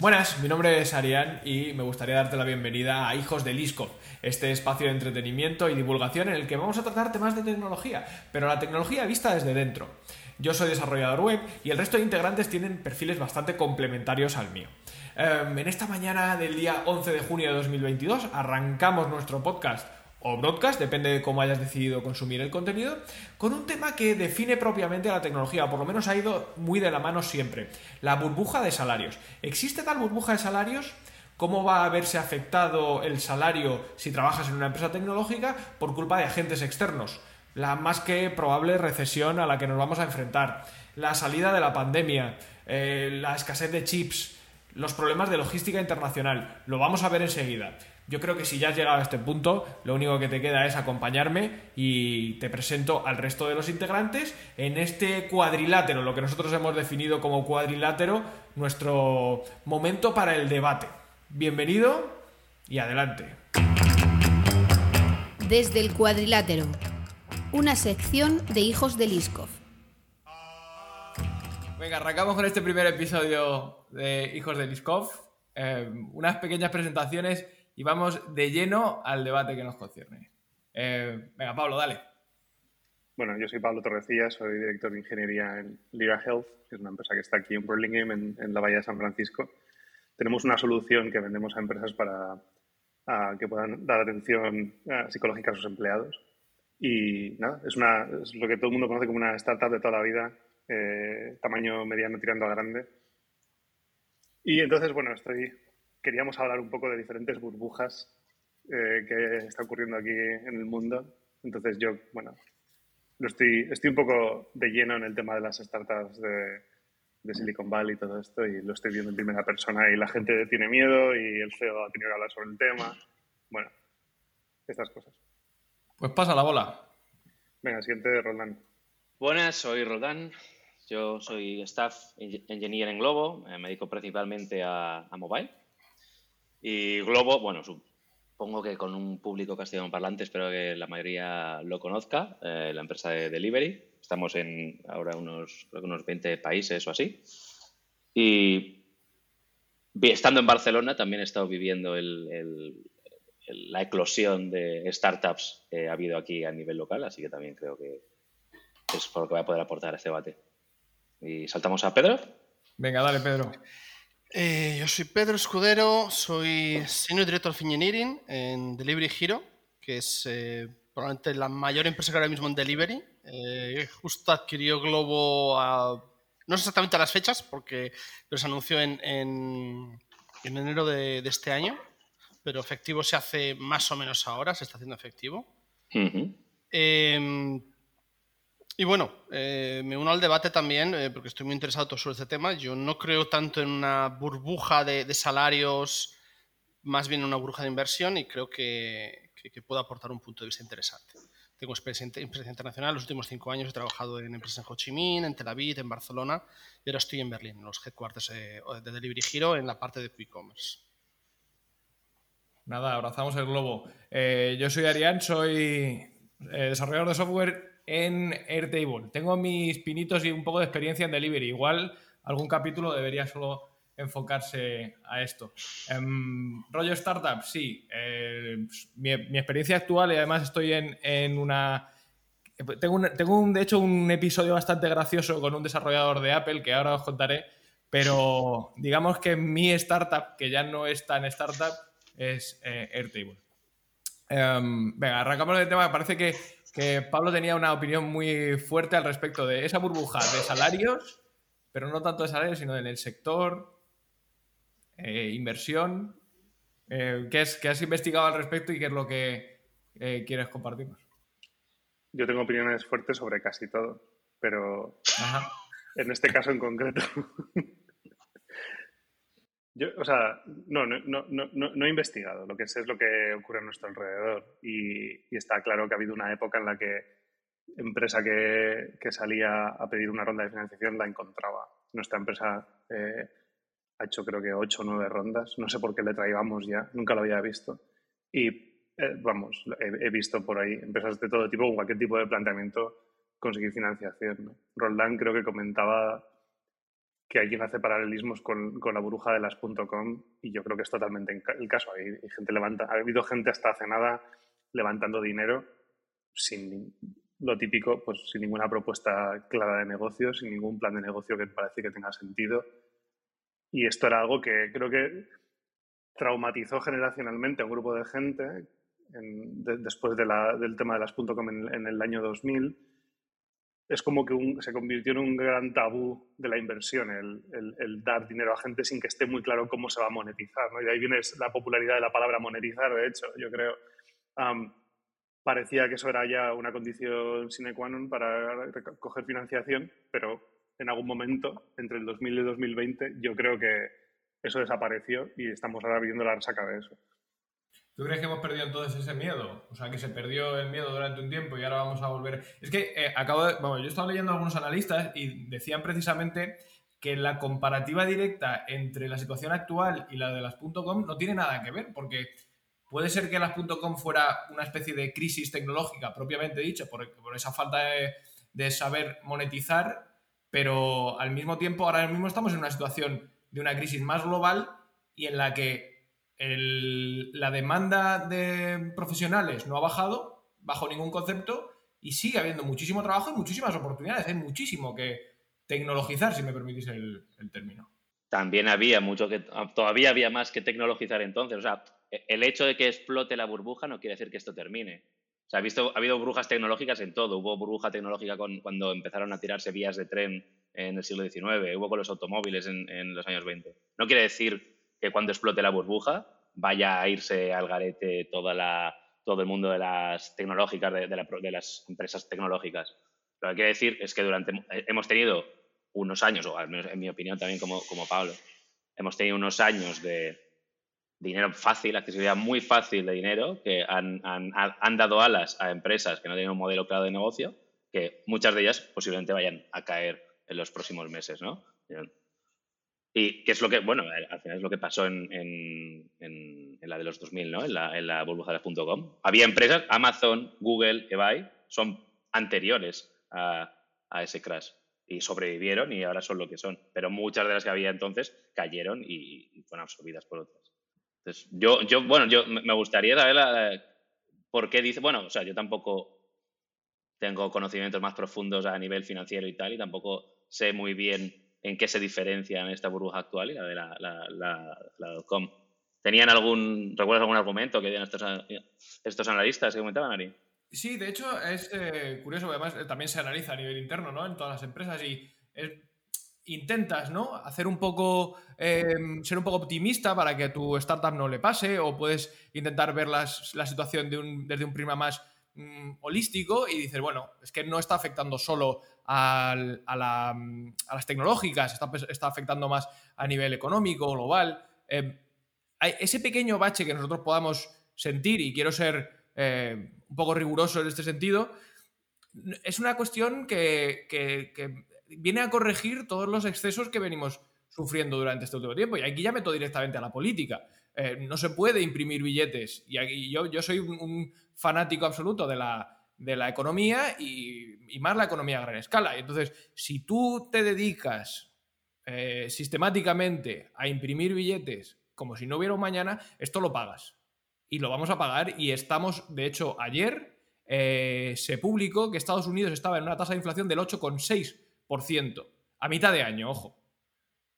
Buenas, mi nombre es Arián y me gustaría darte la bienvenida a Hijos de Liskov, este espacio de entretenimiento y divulgación en el que vamos a tratar temas de tecnología, pero la tecnología vista desde dentro. Yo soy desarrollador web y el resto de integrantes tienen perfiles bastante complementarios al mío. Em, en esta mañana del día 11 de junio de 2022 arrancamos nuestro podcast o broadcast, depende de cómo hayas decidido consumir el contenido, con un tema que define propiamente la tecnología, o por lo menos ha ido muy de la mano siempre, la burbuja de salarios. ¿Existe tal burbuja de salarios? ¿Cómo va a verse afectado el salario si trabajas en una empresa tecnológica por culpa de agentes externos? La más que probable recesión a la que nos vamos a enfrentar, la salida de la pandemia, eh, la escasez de chips, los problemas de logística internacional. Lo vamos a ver enseguida. Yo creo que si ya has llegado a este punto, lo único que te queda es acompañarme y te presento al resto de los integrantes en este cuadrilátero, lo que nosotros hemos definido como cuadrilátero, nuestro momento para el debate. Bienvenido y adelante. Desde el cuadrilátero, una sección de Hijos de Liskov. Venga, arrancamos con este primer episodio de Hijos de Liskov. Eh, unas pequeñas presentaciones y vamos de lleno al debate que nos concierne. Eh, venga, Pablo, dale. Bueno, yo soy Pablo Torrecilla, soy director de ingeniería en Lira Health, que es una empresa que está aquí en Burlingame, en, la Bahía de San Francisco. Tenemos una solución que vendemos a empresas para que puedan dar atención psicológica a sus empleados. Y nada, es, una, es lo que todo el mundo conoce como una startup de toda la vida, eh, tamaño mediano tirando a grande. Y entonces, bueno, estoy queríamos hablar un poco de diferentes burbujas eh, que está ocurriendo aquí en el mundo. Entonces yo, bueno, lo estoy, estoy un poco de lleno en el tema de las startups de, de Silicon Valley y todo esto y lo estoy viendo en primera persona y la gente tiene miedo y el CEO ha tenido que hablar sobre el tema. Bueno, estas cosas. Pues pasa la bola. Venga, siguiente, Roldán. Buenas, soy Roldán. Yo soy staff engineer en Globo, me dedico principalmente a, a mobile y Globo, bueno, supongo que con un público castellano parlante, espero que la mayoría lo conozca, eh, la empresa de delivery. Estamos en ahora unos, unos 20 países o así. Y estando en Barcelona también he estado viviendo la eclosión de startups que ha habido aquí a nivel local, así que también creo que es por lo que voy a poder aportar este debate. Y saltamos a Pedro. Venga, dale, Pedro. Eh, yo soy Pedro Escudero, soy Senior Director of Engineering en Delivery Hero, que es eh, probablemente la mayor empresa que ahora mismo en Delivery. Eh, justo adquirió Globo a, no sé exactamente a las fechas, porque se anunció en, en, enero de, este año, pero efectivo se hace más o menos ahora, se está haciendo efectivo. Y bueno, eh, me uno al debate también, eh, porque estoy muy interesado sobre este tema. Yo no creo tanto en una burbuja de, salarios, más bien en una burbuja de inversión, y creo que, que, puedo aportar un punto de vista interesante. Tengo experiencia, internacional, los últimos cinco años he trabajado en empresas en Ho Chi Minh, en Tel Aviv, en Barcelona, y ahora estoy en Berlín, en los headquarters de, de Delivery Hero, en la parte de e-commerce. Nada, abrazamos el globo. Eh, yo soy Arián, soy desarrollador de software en Airtable. Tengo mis pinitos y un poco de experiencia en delivery. Igual algún capítulo debería solo enfocarse a esto. Um, rollo startup, sí. Eh, mi, experiencia actual y además estoy en, una... Tengo, tengo un, de hecho un episodio bastante gracioso con un desarrollador de Apple que ahora os contaré, pero digamos que mi startup, que ya no es tan startup, es eh, Airtable. Em, venga, arrancamos el tema. Parece que que Pablo tenía una opinión muy fuerte al respecto de esa burbuja de salarios, pero no tanto de salarios, sino en el sector, eh, inversión. Eh, ¿qué, es, has investigado al respecto y qué es lo que eh, quieres compartirnos? Yo tengo opiniones fuertes sobre casi todo, pero en este caso en concreto Yo, o sea, no, no, no, no, he investigado. Lo que sé es lo que ocurre a nuestro alrededor. Y, está claro que ha habido una época en la que empresa que, que, salía a pedir una ronda de financiación la encontraba. Nuestra empresa eh, ha hecho creo que ocho o nueve rondas. No sé por qué le traíamos ya, nunca lo había visto. Y eh, vamos, he, visto por ahí empresas de todo tipo, con cualquier tipo de planteamiento, conseguir financiación. Roldán creo que comentaba que hay quien hace paralelismos con, con la burbuja de las .com y yo creo que es totalmente el caso. Hay, gente levanta, ha habido gente hasta hace nada levantando dinero sin lo típico, pues sin ninguna propuesta clara de negocio, sin ningún plan de negocio que parece que tenga sentido. Y esto era algo que creo que traumatizó generacionalmente a un grupo de gente después del tema de las .com en, en, el año 2000. Es como que se convirtió en un gran tabú de la inversión, el, dar dinero a gente sin que esté muy claro cómo se va a monetizar. ¿no? Y de ahí viene la popularidad de la palabra monetizar, de hecho, yo creo. parecía que eso era ya una condición sine qua non para coger financiación, pero en algún momento, entre el 2000 y el 2020, yo creo que eso desapareció y estamos ahora viendo la resaca de eso. ¿Tú crees que hemos perdido entonces ese miedo? O sea, que se perdió el miedo durante un tiempo y ahora vamos a volver. Es que eh, acabo de. Bueno, yo he estado leyendo a algunos analistas y decían precisamente que la comparativa directa entre la situación actual y la de las .com no tiene nada que ver, porque puede ser que las .com fuera una especie de crisis tecnológica propiamente dicha, por, por esa falta de, de, saber monetizar, pero al mismo tiempo ahora mismo estamos en una situación de una crisis más global y en la que la demanda de profesionales no ha bajado bajo ningún concepto y sigue habiendo muchísimo trabajo y muchísimas oportunidades. Hay muchísimo que tecnologizar, si me permitís el, término. También había mucho que, todavía había más que tecnologizar entonces. O sea, el hecho de que explote la burbuja no quiere decir que esto termine. O sea, ha, visto, ha habido burbujas tecnológicas en todo. Hubo burbuja tecnológica con, cuando empezaron a tirarse vías de tren en el siglo XIX, hubo con los automóviles en, en los años 20. No quiere decir que cuando explote la burbuja vaya a irse al garete toda la, todo el mundo de las tecnológicas, de, de, las empresas tecnológicas. Lo que quiere decir es que durante hemos tenido unos años, o al menos en mi opinión también como, como Pablo, hemos tenido unos años de dinero fácil, accesibilidad muy fácil de dinero, que han, han, han dado alas a empresas que no tienen un modelo claro de negocio, que muchas de ellas posiblemente vayan a caer en los próximos meses, ¿no? Y que es lo que, bueno, al final es lo que pasó en, en, la de los 2000, ¿no? En la, en la burbuja de. Había empresas, Amazon, Google, eBay, son anteriores a, a, ese crash y sobrevivieron y ahora son lo que son. Pero muchas de las que había entonces cayeron y, fueron absorbidas por otras. Entonces, yo, yo bueno, yo me gustaría saber la, por qué dice, bueno, o sea, yo tampoco tengo conocimientos más profundos a nivel financiero y tal, y tampoco sé muy bien en qué se diferencian esta burbuja actual y la de la, la, .com. ¿Tenían algún, recuerdas algún argumento que dieron estos, analistas que comentaban, Ari? Sí, de hecho es eh, curioso, además eh, también se analiza a nivel interno, ¿no? En todas las empresas y intentas, ¿no? Hacer un poco, em, ser un poco optimista para que tu startup no le pase o puedes intentar ver la situación desde un prisma más Mm, holístico y dices, bueno, es que no está afectando solo a, las tecnológicas, está, está, afectando más a nivel económico, global. Eh, ese pequeño bache que nosotros podamos sentir, y quiero ser eh, un poco riguroso en este sentido, es una cuestión que, viene a corregir todos los excesos que venimos sufriendo durante este último tiempo. Y aquí ya meto directamente a la política. Eh, no se puede imprimir billetes. Y yo soy un, fanático absoluto de la, de la economía y, más la economía a gran escala. Entonces, si tú te dedicas eh, sistemáticamente a imprimir billetes como si no hubiera un mañana, esto lo pagas. Y lo vamos a pagar. Y estamos, de hecho, ayer eh, se publicó que Estados Unidos estaba en una tasa de inflación del 8,6%. A mitad de año, ojo.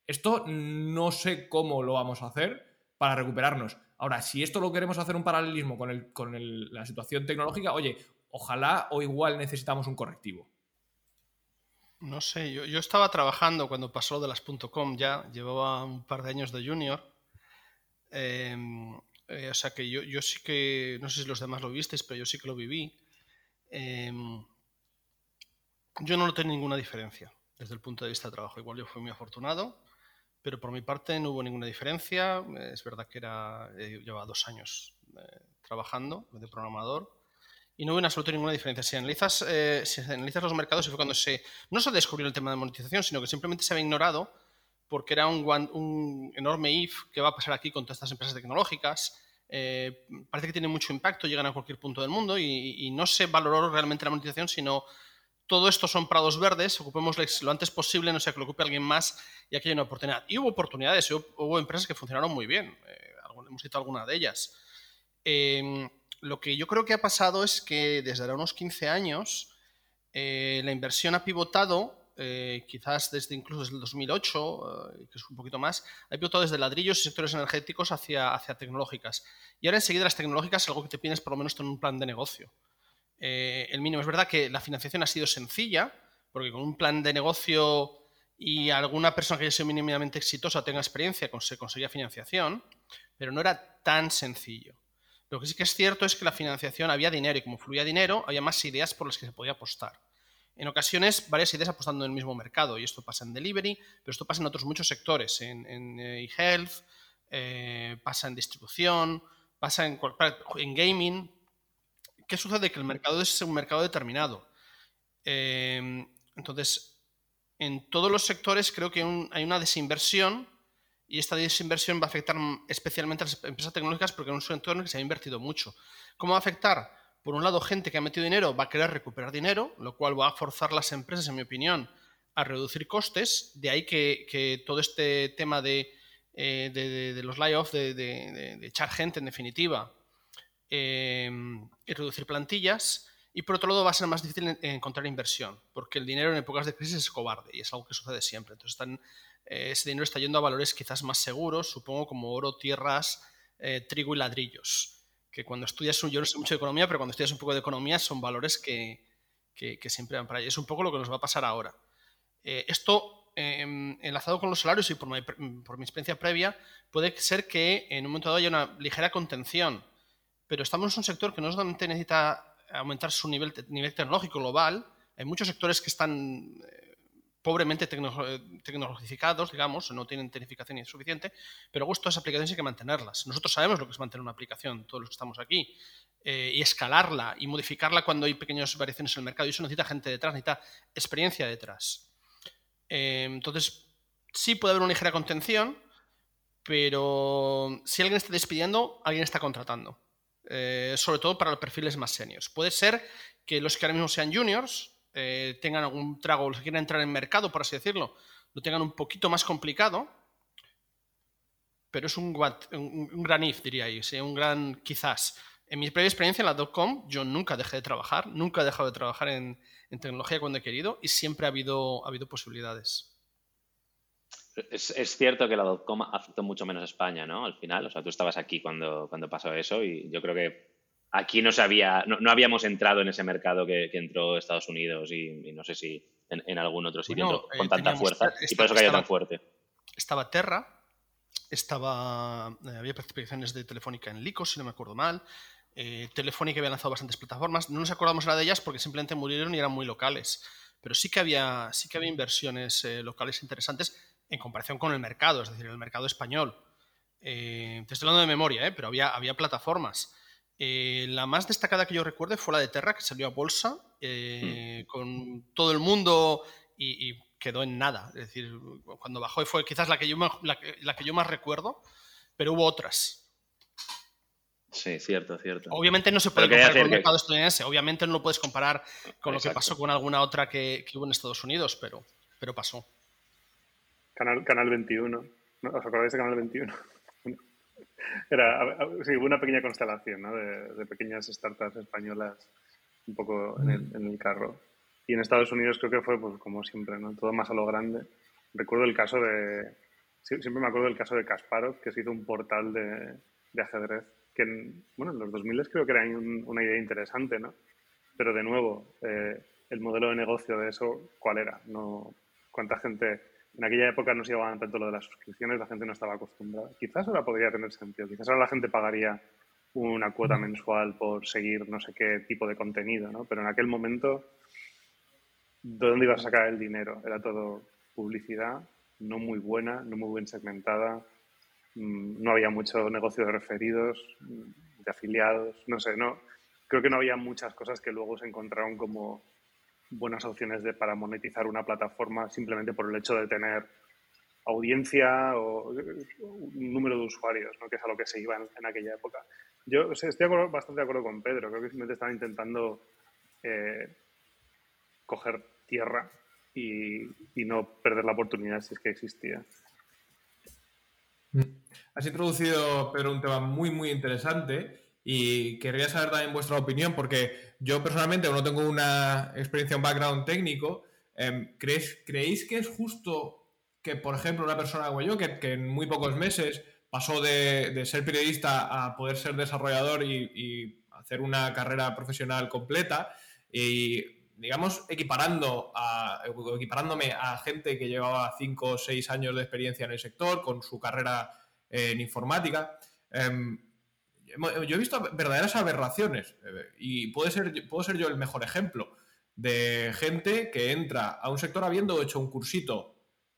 Esto no sé cómo lo vamos a hacer para recuperarnos. Ahora, si esto lo queremos hacer un paralelismo con, el, con la situación tecnológica, oye, ojalá o igual necesitamos un correctivo. No sé, yo, estaba trabajando cuando pasó de las .com ya, llevaba un par de años de junior. Em, eh, o sea que yo, yo, sí que, no sé si los demás lo visteis, pero yo sí que lo viví. Em, yo no noté ninguna diferencia desde el punto de vista de trabajo. Igual yo fui muy afortunado pero por mi parte no hubo ninguna diferencia. Es verdad que era, llevaba dos años eh, trabajando de programador y no hubo en absoluto ninguna diferencia. Si analizas, eh, si analizas los mercados, y fue cuando se, no se descubrió el tema de monetización, sino que simplemente se había ignorado porque era un, un enorme if que va a pasar aquí con todas estas empresas tecnológicas. Eh, parece que tiene mucho impacto, llegan a cualquier punto del mundo y, y no se valoró realmente la monetización, sino todo esto son prados verdes, ocupemos lo antes posible, no sea que lo ocupe alguien más y aquí hay una oportunidad. Y hubo oportunidades, hubo, empresas que funcionaron muy bien, eh, hemos citado alguna de ellas. Em, lo que yo creo que ha pasado es que desde ahora unos 15 años eh, la inversión ha pivotado, eh, quizás desde incluso desde el 2008, que es un poquito más, ha pivotado desde ladrillos y sectores energéticos hacia, hacia tecnológicas. Y ahora enseguida las tecnológicas es algo que te pides por lo menos tener un plan de negocio. Eh, el mínimo. Es verdad que la financiación ha sido sencilla, porque con un plan de negocio y alguna persona que haya sido mínimamente exitosa tenga experiencia, se conseguía financiación, pero no era tan sencillo. Lo que sí que es cierto es que la financiación había dinero y como fluía dinero, había más ideas por las que se podía apostar. En ocasiones, varias ideas apostando en el mismo mercado, y esto pasa en delivery, pero esto pasa en otros muchos sectores, en, eh, e-health, eh, pasa en distribución, pasa en, en gaming, ¿qué sucede? Que el mercado es un mercado determinado. Em, entonces, en todos los sectores creo que hay una desinversión y esta desinversión va a afectar especialmente a las empresas tecnológicas porque es un sector en el que se ha invertido mucho. ¿Cómo va a afectar? Por un lado, gente que ha metido dinero va a querer recuperar dinero, lo cual va a forzar las empresas, en mi opinión, a reducir costes. De ahí que, todo este tema de, eh, los layoffs, de, echar gente en definitiva, Em, y reducir plantillas. Y por otro lado va a ser más difícil encontrar inversión, porque el dinero en épocas de crisis es cobarde y es algo que sucede siempre. Entonces están, eh, ese dinero está yendo a valores quizás más seguros, supongo como oro, tierras, eh, trigo y ladrillos. Que cuando estudias, yo no sé mucho de economía, pero cuando estudias un poco de economía son valores que, que, siempre van para allá. Es un poco lo que nos va a pasar ahora. Eh, esto, em, enlazado con los salarios y por mi, por mi experiencia previa, puede ser que en un momento dado haya una ligera contención pero estamos en un sector que no solamente necesita aumentar su nivel, nivel tecnológico global, hay muchos sectores que están eh, pobremente tecnologificados, digamos, no tienen tecnificación suficiente, pero luego estas aplicaciones hay que mantenerlas. Nosotros sabemos lo que es mantener una aplicación, todos los que estamos aquí, eh, y escalarla y modificarla cuando hay pequeñas variaciones en el mercado, y eso necesita gente detrás, necesita experiencia detrás. Eh, entonces, sí puede haber una ligera contención, pero si alguien está despidiendo, alguien está contratando. Eh, sobre todo para los perfiles más seniors. Puede ser que los que ahora mismo sean juniors eh, tengan algún trago, los que quieran entrar en mercado, por así decirlo, lo tengan un poquito más complicado, pero es un, gran if, diría yo, un gran quizás. En mi previa experiencia en la dotcom, yo nunca dejé de trabajar, nunca he dejado de trabajar en, en tecnología cuando he querido y siempre ha habido, ha habido posibilidades. Es, cierto que la dotcom afectó mucho menos a España, ¿no? Al final, o sea, tú estabas aquí cuando, cuando pasó eso y yo creo que aquí no, sabía, no, habíamos entrado en ese mercado que, entró Estados Unidos y, no sé si en, algún otro sitio con eh, tanta fuerza y por eso cayó tan fuerte. Estaba Terra, estaba, eh, había participaciones de Telefónica en Lico, si no me acuerdo mal. Eh, Telefónica había lanzado bastantes plataformas. No nos acordamos nada de ellas porque simplemente murieron y eran muy locales. Pero sí que había, sí que había inversiones locales interesantes en comparación con el mercado, es decir, el mercado español. Eh, te estoy hablando de memoria, ¿eh? pero había, había plataformas. Eh, la más destacada que yo recuerde fue la de Terra, que salió a bolsa mm. con todo el mundo y, quedó en nada. Es decir, cuando bajó fue quizás la que yo, la, que yo más recuerdo, pero hubo otras. Sí, cierto, cierto. Obviamente no se puede comparar con el mercado estadounidense, obviamente no lo puedes comparar con lo que pasó con alguna otra que, que hubo en Estados Unidos, pero, pero pasó. Canal, Canal 21. ¿Os acordáis de Canal 21? Era, sí, hubo una pequeña constelación ¿no? de, pequeñas startups españolas un poco en el, en el, carro. Y en Estados Unidos creo que fue, pues, como siempre, ¿no? todo más a lo grande. Recuerdo el caso de. Siempre me acuerdo del caso de Kasparov, que se hizo un portal de, de ajedrez, que en, bueno, en los 2000 creo que era una idea interesante, ¿no? Pero de nuevo, eh, el modelo de negocio de eso, ¿cuál era? No, ¿Cuánta gente en aquella época no se llevaban tanto lo de las suscripciones, la gente no estaba acostumbrada. Quizás ahora podría tener sentido, quizás ahora la gente pagaría una cuota mensual por seguir no sé qué tipo de contenido, ¿no? Pero en aquel momento, ¿de dónde ibas a sacar el dinero? Era todo publicidad, no muy buena, no muy bien segmentada, mm, no había mucho negocio de referidos, mm, de afiliados, no sé, no. Creo que no había muchas cosas que luego se encontraron como buenas opciones de, para monetizar una plataforma simplemente por el hecho de tener audiencia o un número de usuarios, ¿no? que es a lo que se iba en, aquella época. Yo estoy bastante de acuerdo con Pedro, creo que simplemente estaba intentando eh, coger tierra y, no perder la oportunidad si es que existía. Mm. Has introducido, Pedro, un tema muy, muy interesante y querría saber también vuestra opinión, porque yo personalmente no tengo una experiencia, un background técnico. Em, ¿creéis, ¿Creéis que es justo que, por ejemplo, una persona como yo, que, en muy pocos meses pasó de, ser periodista a poder ser desarrollador y, hacer una carrera profesional completa, y digamos, equiparando a, equiparándome a gente que llevaba 5 o 6 años de experiencia en el sector, con su carrera en informática. Em, yo he visto verdaderas aberraciones eh, y puede ser, puedo ser yo el mejor ejemplo de gente que entra a un sector habiendo hecho un cursito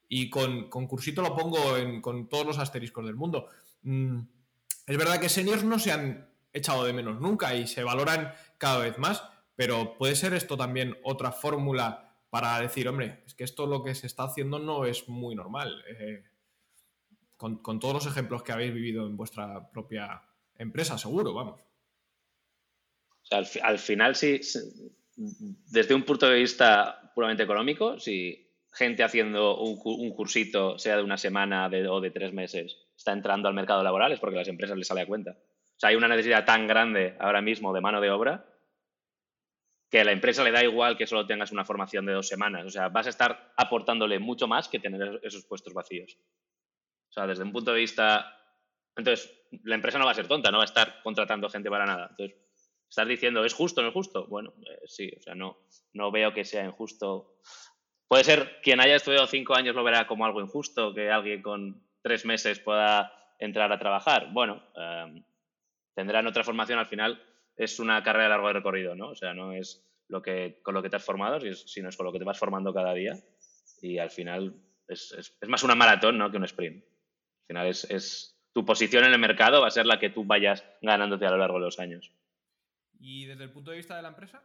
y con, con cursito lo pongo con todos los asteriscos del mundo. Mm, es verdad que seniors no se han echado de menos nunca y se valoran cada vez más, pero puede ser esto también otra fórmula para decir, hombre, es que esto lo que se está haciendo no es muy normal. Eh, con, todos los ejemplos que habéis vivido en vuestra propia empresa, seguro, vamos. al, final, sí, desde un punto de vista puramente económico, si gente haciendo un, cursito, sea de una semana o de tres meses, está entrando al mercado laboral, es porque las empresas les sale a cuenta. O sea, hay una necesidad tan grande ahora mismo de mano de obra que a la empresa le da igual que solo tengas una formación de dos semanas. O sea, vas a estar aportándole mucho más que tener esos puestos vacíos. O sea, desde un punto de vista entonces, la empresa no va a ser tonta, no va a estar contratando gente para nada. Entonces, estás diciendo, ¿es justo o no es justo? Bueno, eh, sí, o sea, no, no veo que sea injusto. Puede ser quien haya estudiado cinco años lo verá como algo injusto, que alguien con tres meses pueda entrar a trabajar. Bueno, em, tendrán otra formación al final. Es una carrera a largo recorrido, ¿no? O sea, no es lo que, con lo que te has formado, sino es con lo que te vas formando cada día. Y al final es, es, más una maratón, ¿no? Que un sprint. Al final es, es tu posición en el mercado va a ser la que tú vayas ganándote a lo largo de los años. ¿Y desde el punto de vista de la empresa?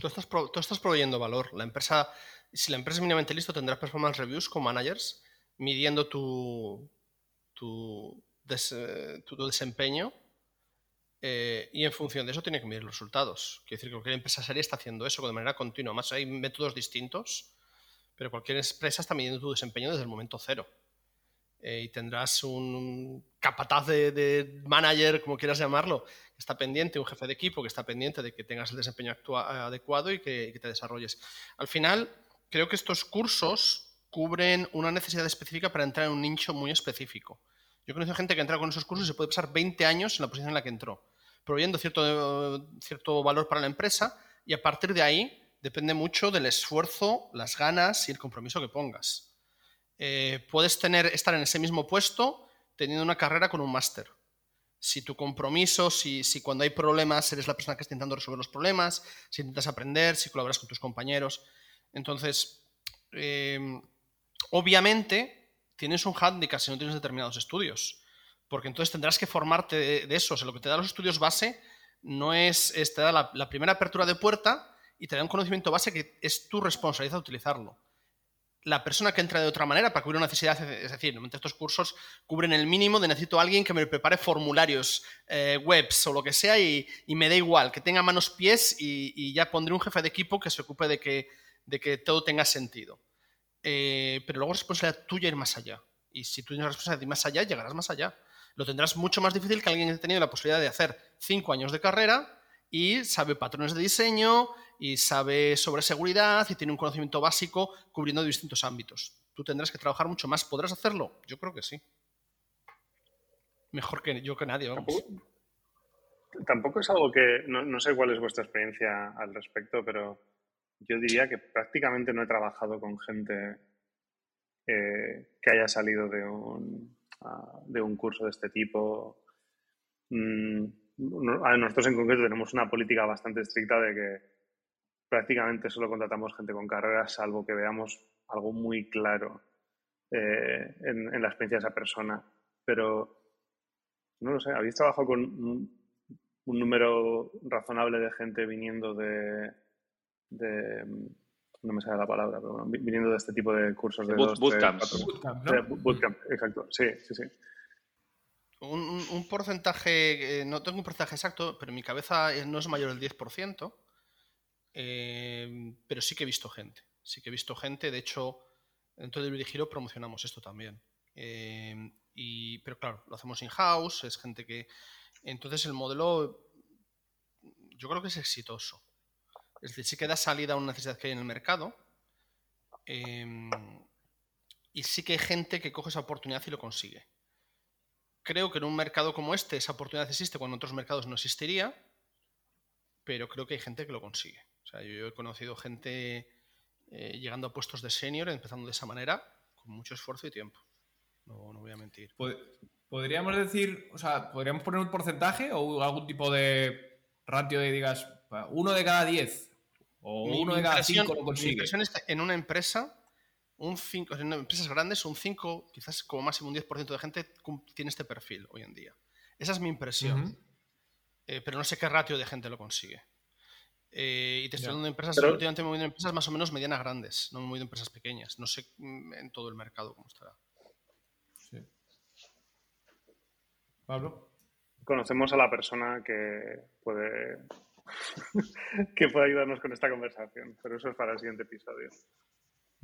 Tú estás, estás proveyendo valor. La empresa, si la empresa es mínimamente listo, tendrás performance reviews con managers midiendo tu, tu, desempeño eh, y en función de eso tiene que medir los resultados. Quiero decir que cualquier empresa seria está haciendo eso de manera continua. Más hay métodos distintos, pero cualquier empresa está midiendo tu desempeño desde el momento cero. Eh, y tendrás un capataz de, manager, como quieras llamarlo, que está pendiente, un jefe de equipo que está pendiente de que tengas el desempeño adecuado y que, te desarrolles. Al final, creo que estos cursos cubren una necesidad específica para entrar en un nicho muy específico. Yo conozco gente que entra con esos cursos y se puede pasar 20 años en la posición en la que entró, proveyendo cierto, cierto valor para la empresa y a partir de ahí depende mucho del esfuerzo, las ganas y el compromiso que pongas. Eh, puedes tener, estar en ese mismo puesto teniendo una carrera con un máster. Si tu compromiso, si, cuando hay problemas eres la persona que está intentando resolver los problemas, si intentas aprender, si colaboras con tus compañeros. Entonces, em, obviamente tienes un handicap si no tienes determinados estudios, porque entonces tendrás que formarte de, eso. Lo que te da los estudios base no es, te da la, la primera apertura de puerta y te da un conocimiento base que es tu responsabilidad utilizarlo la persona que entra de otra manera para cubrir una necesidad, es decir, estos cursos cubren el mínimo de necesito a alguien que me prepare formularios, eh, webs o lo que sea y, me da igual, que tenga manos, pies y, ya pondré un jefe de equipo que se ocupe de que, de que todo tenga sentido. Eh, pero luego es responsabilidad tuya ir más allá. Y si tú tienes responsabilidad de ir más allá, llegarás más allá. Lo tendrás mucho más difícil que alguien que ha tenido la posibilidad de hacer cinco años de carrera y sabe patrones de diseño, y sabe sobre seguridad y tiene un conocimiento básico cubriendo distintos ámbitos. Tú tendrás que trabajar mucho más. ¿Podrás hacerlo? Yo creo que sí. Mejor que yo que nadie. Tampoco, es algo que, no, sé cuál es vuestra experiencia al respecto, pero yo diría que prácticamente no he trabajado con gente eh, que haya salido de un, ah, de un curso de este tipo. Mm, nosotros en concreto tenemos una política bastante estricta de que prácticamente solo contratamos gente con carreras, salvo que veamos algo muy claro eh, en, la experiencia de esa persona. Pero, no lo sé, ¿habéis trabajado con un, número razonable de gente viniendo de, no me sale la palabra, pero bueno, viniendo de este tipo de cursos de, dos, bootcamp, bootcamp, exacto, sí, sí, sí. Un, porcentaje, eh, no tengo un porcentaje exacto, pero en mi cabeza no es mayor del 10%. Eh, pero sí que he visto gente. Sí que he visto gente. De hecho, dentro de Dirigiro promocionamos esto también. Eh, y, pero claro, lo hacemos in-house, es gente que... Entonces el modelo yo creo que es exitoso. Es decir, sí que da salida a una necesidad que hay en el mercado. Y sí que hay gente que coge esa oportunidad y lo consigue. Creo que en un mercado como este esa oportunidad existe cuando en otros mercados no existiría, pero creo que hay gente que lo consigue. O sea, yo he conocido gente eh, llegando a puestos de senior, empezando de esa manera, con mucho esfuerzo y tiempo. No, no voy a mentir. Podríamos decir, o sea, podríamos poner un porcentaje o algún tipo de ratio de digas uno de cada diez o uno de cada cinco lo consigue. Mi impresión es que en una empresa, un cinco, en empresas grandes, un 5, quizás como máximo un 10% de gente tiene este perfil hoy en día. Esa es mi impresión. Eh, pero no sé qué ratio de gente lo consigue. Eh, y te estoy hablando de empresas, últimamente me moviendo empresas más o menos medianas grandes, no me he movido empresas pequeñas. No sé mm, en todo el mercado cómo estará. Sí. Pablo. Conocemos a la persona que puede que puede ayudarnos con esta conversación, pero eso es para el siguiente episodio.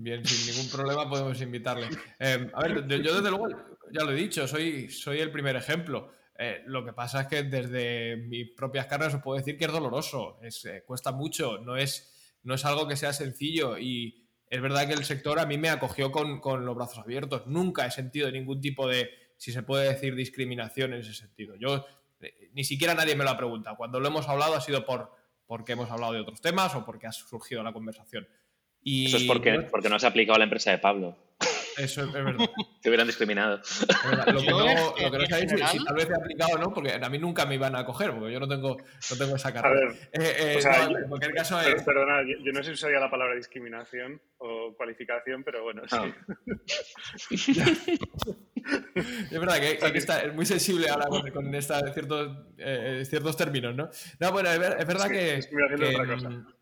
Bien, sin ningún problema podemos invitarle. Eh, a ver, yo desde luego, ya lo he dicho, soy, soy el primer ejemplo. Eh, lo que pasa es que desde mis propias carnes os puedo decir que es doloroso, es, eh, cuesta mucho, no es, no es algo que sea sencillo y es verdad que el sector a mí me acogió con, con, los brazos abiertos. Nunca he sentido ningún tipo de, si se puede decir, discriminación en ese sentido. Yo ni siquiera nadie me lo ha preguntado. Cuando lo hemos hablado ha sido por porque hemos hablado de otros temas o porque ha surgido la conversación. Y, Eso es porque, porque no se ha aplicado a la empresa de Pablo. Eso es, verdad. Te hubieran discriminado. Lo que, no, lo que no sabéis es si tal vez he aplicado o no, porque a mí nunca me iban a coger, porque yo no tengo, no tengo esa carrera. A ver, eh, eh, o sea, en cualquier caso es... Perdona, yo, no sé si usaría la palabra discriminación o cualificación, pero bueno, sí. Es verdad que hay que estar muy sensible ahora con, con esta, ciertos, eh, ciertos términos, ¿no? No, bueno, es, verdad que... Discriminación es otra cosa.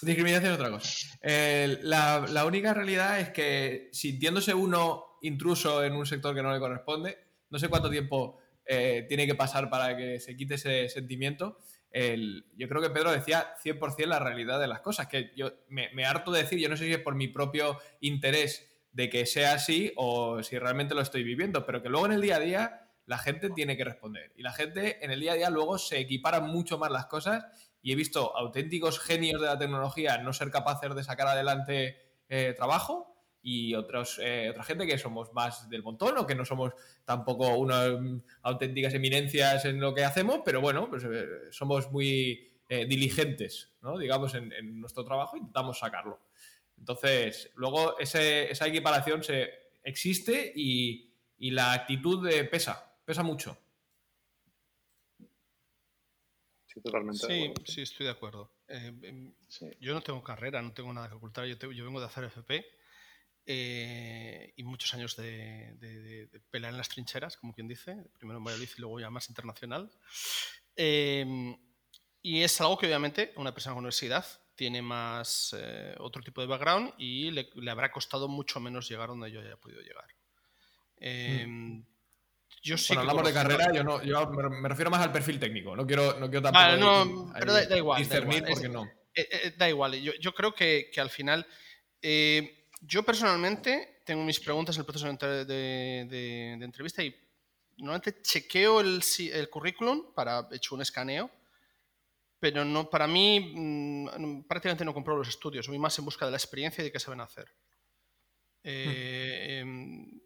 Discriminación es otra cosa. la, única realidad es que sintiéndose uno intruso en un sector que no le corresponde, no sé cuánto tiempo eh, tiene que pasar para que se quite ese sentimiento. yo creo que Pedro decía 100% la realidad de las cosas, que yo me, me, harto de decir, yo no sé si es por mi propio interés de que sea así o si realmente lo estoy viviendo, pero que luego en el día a día la gente tiene que responder. Y la gente en el día a día luego se equipara mucho más las cosas y he visto auténticos genios de la tecnología no ser capaces de sacar adelante eh, trabajo y otros, eh, otra gente que somos más del montón o que no somos tampoco unas auténticas eminencias en lo que hacemos, pero bueno, pues eh, somos muy diligentes, ¿no? digamos, en, nuestro trabajo e intentamos sacarlo. Entonces, luego esa equiparación se, existe y, y la actitud pesa, pesa mucho. Sí, sí, estoy de acuerdo. Eh, em, yo no tengo carrera, no tengo nada que ocultar. Yo, vengo de hacer FP eh, y muchos años de, pelear en las trincheras, como quien dice. Primero en Valladolid y luego ya más internacional. Em, y es algo que obviamente una persona con universidad tiene más eh, otro tipo de background y le, habrá costado mucho menos llegar donde yo haya podido llegar. Mm. Yo sí Cuando hablamos de carrera, yo, no, yo me refiero más al perfil técnico. No quiero, no quiero tampoco. no, pero da, igual. Discernir porque no. Eh, eh, da igual. Yo, yo creo que, que al final. Eh, yo personalmente tengo mis preguntas en el proceso de, de, de, entrevista y normalmente chequeo el, el currículum para hecho un escaneo, pero no para mí mm, prácticamente no compro los estudios, voy más en busca de la experiencia y de qué saben hacer. Eh, em,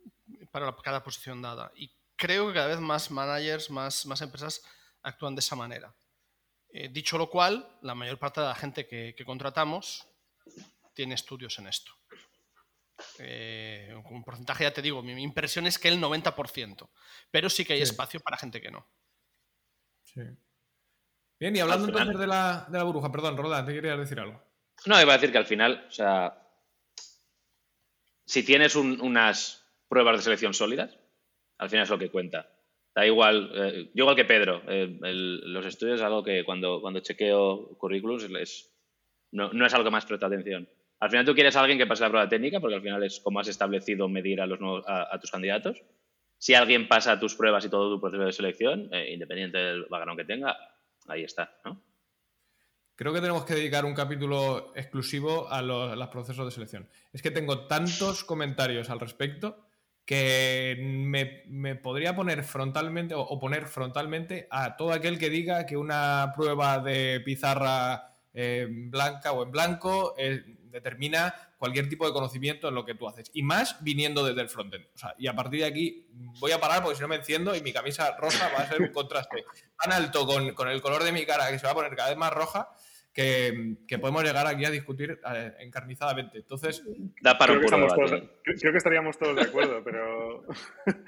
para cada posición dada. Y creo que cada vez más managers, más, más empresas actúan de esa manera. Eh, dicho lo cual, la mayor parte de la gente que, contratamos tiene estudios en esto. Eh, un porcentaje, ya te digo, mi impresión es que el 90%, pero sí que hay espacio para gente que no. Sí. Bien, y hablando entonces de la, de la burbuja, perdón, Roda, te quería decir algo. No, iba a decir que al final, o sea, si tienes unas pruebas de selección sólidas, al final es lo que cuenta. Da igual, eh, yo igual que Pedro, eh, los estudios es algo que cuando, cuando chequeo currículums no, no, es algo que más presta atención. Al final tú quieres a alguien que pase la prueba técnica, porque al final es como has establecido medir a, los a, tus candidatos. Si alguien pasa tus pruebas y todo tu proceso de selección, eh, independiente del background que tenga, ahí está, ¿no? creo que tenemos que dedicar un capítulo exclusivo a los, a los procesos de selección. Es que tengo tantos comentarios al respecto que me, podría poner frontalmente o, poner frontalmente a todo aquel que diga que una prueba de pizarra eh, blanca o en blanco eh, determina cualquier tipo de conocimiento en lo que tú haces. Y más viniendo desde el frontend. O sea, y a partir de aquí voy a parar porque si no me enciendo y mi camisa rosa va a ser un contraste tan alto con, con el color de mi cara que se va a poner cada vez más roja que, podemos llegar aquí a discutir eh, encarnizadamente. Entonces, da para creo, que creo que estaríamos todos de acuerdo, pero,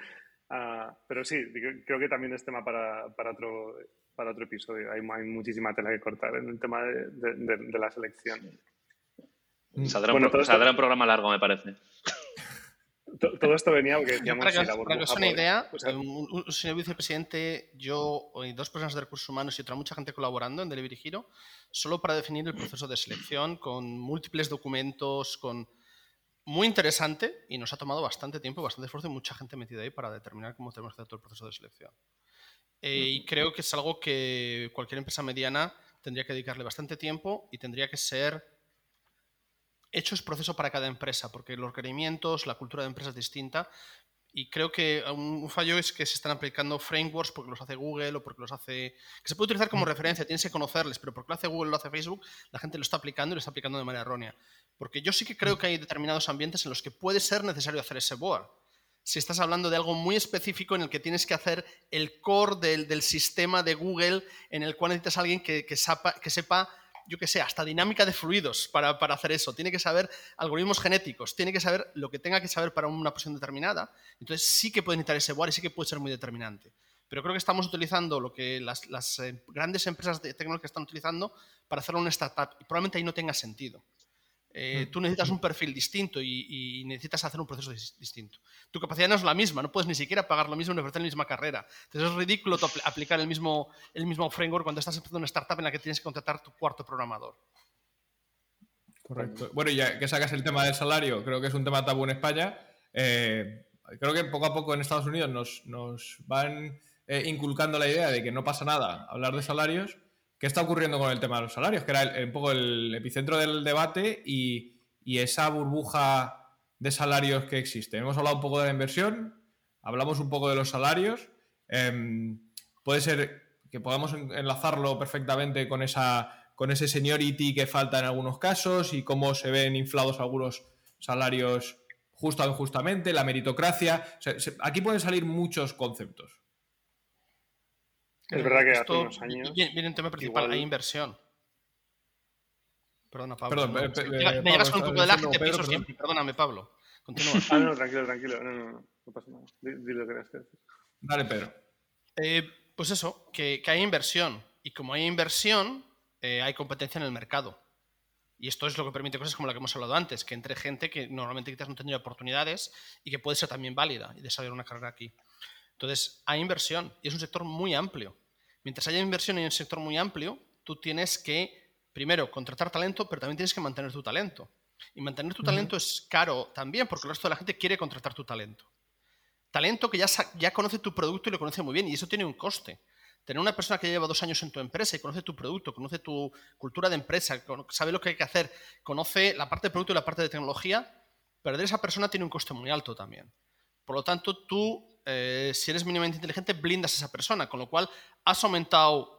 ah, pero sí, creo que también es tema para, para, otro, para otro episodio. Hay, hay, muchísima tela que cortar en el tema de, de, la selección. Saldrá, un, saldrá un programa largo, me parece todo esto venía porque decíamos para que, la para que os una idea, un, señor vicepresidente, yo y dos personas de recursos humanos y otra mucha gente colaborando en Delivery Hero, solo para definir el proceso de selección con múltiples documentos, con muy interesante y nos ha tomado bastante tiempo, bastante esfuerzo y mucha gente metida ahí para determinar cómo tenemos que hacer todo el proceso de selección. Eh, y creo que es algo que cualquier empresa mediana tendría que dedicarle bastante tiempo y tendría que ser hecho es proceso para cada empresa, porque los requerimientos, la cultura de empresa es distinta. Y creo que un fallo es que se están aplicando frameworks porque los hace Google o porque los hace. que se puede utilizar como referencia, tienes que conocerles, pero porque lo hace Google o lo hace Facebook, la gente lo está aplicando y lo está aplicando de manera errónea. Porque yo sí que creo que hay determinados ambientes en los que puede ser necesario hacer ese board. Si estás hablando de algo muy específico en el que tienes que hacer el core del, sistema de Google, en el cual necesitas a alguien que, que sepa yo qué sé, hasta dinámica de fluidos para, hacer eso. Tiene que saber algoritmos genéticos, tiene que saber lo que tenga que saber para una posición determinada. Entonces sí que puede necesitar ese board y sí que puede ser muy determinante. Pero creo que estamos utilizando lo que las, eh, grandes empresas de tecnología están utilizando para hacerlo en una startup y probablemente ahí no tenga sentido. Eh, mm. tú necesitas un perfil distinto y, necesitas hacer un proceso distinto. Tu capacidad no es la misma, no puedes ni siquiera pagar lo mismo en ofrecer la misma carrera. Entonces es ridículo aplicar el mismo, el mismo framework cuando estás empezando una startup en la que tienes que contratar tu cuarto programador. Correcto. Bueno, y ya que sacas el tema del salario, creo que es un tema tabú en España. Eh, creo que poco a poco en Estados Unidos nos, van eh, inculcando la idea de que no pasa nada hablar de salarios ¿Qué está ocurriendo con el tema de los salarios? Que era un poco el epicentro del debate y, esa burbuja de salarios que existe. Hemos hablado un poco de la inversión, hablamos un poco de los salarios. Em, puede ser que podamos enlazarlo perfectamente con, esa, con ese seniority que falta en algunos casos y cómo se ven inflados algunos salarios justo o injustamente, la meritocracia. aquí pueden salir muchos conceptos. Es verdad que hace unos años. Viene un tema principal, hay inversión. Perdona, Pablo. Perdón, me llegas con un poco de lag y te pienso siempre. Perdóname, Pablo. Continúa. ah, no, tranquilo, tranquilo. No, no, no, no pasa nada. Dile lo que querías decir. Dale, Pedro. Eh, pues eso, que, que, hay inversión. Y como hay inversión, eh, hay competencia en el mercado. Y esto es lo que permite cosas como la que hemos hablado antes, que entre gente que normalmente quizás no tendría oportunidades y que puede ser también válida y desarrollar una carrera aquí. Entonces, hay inversión y es un sector muy amplio. Mientras haya inversión en un sector muy amplio, tú tienes que, primero, contratar talento, pero también tienes que mantener tu talento. Y mantener tu talento es caro también, porque el resto de la gente quiere contratar tu talento. Talento que ya, ya conoce tu producto y lo conoce muy bien, y eso tiene un coste. Tener una persona que lleva dos años en tu empresa y conoce tu producto, conoce tu cultura de empresa, sabe lo que hay que hacer, conoce la parte de producto y la parte de tecnología, perder esa persona tiene un coste muy alto también. Por lo tanto, tú eh, si eres mínimamente inteligente, blindas a esa persona, con lo cual has aumentado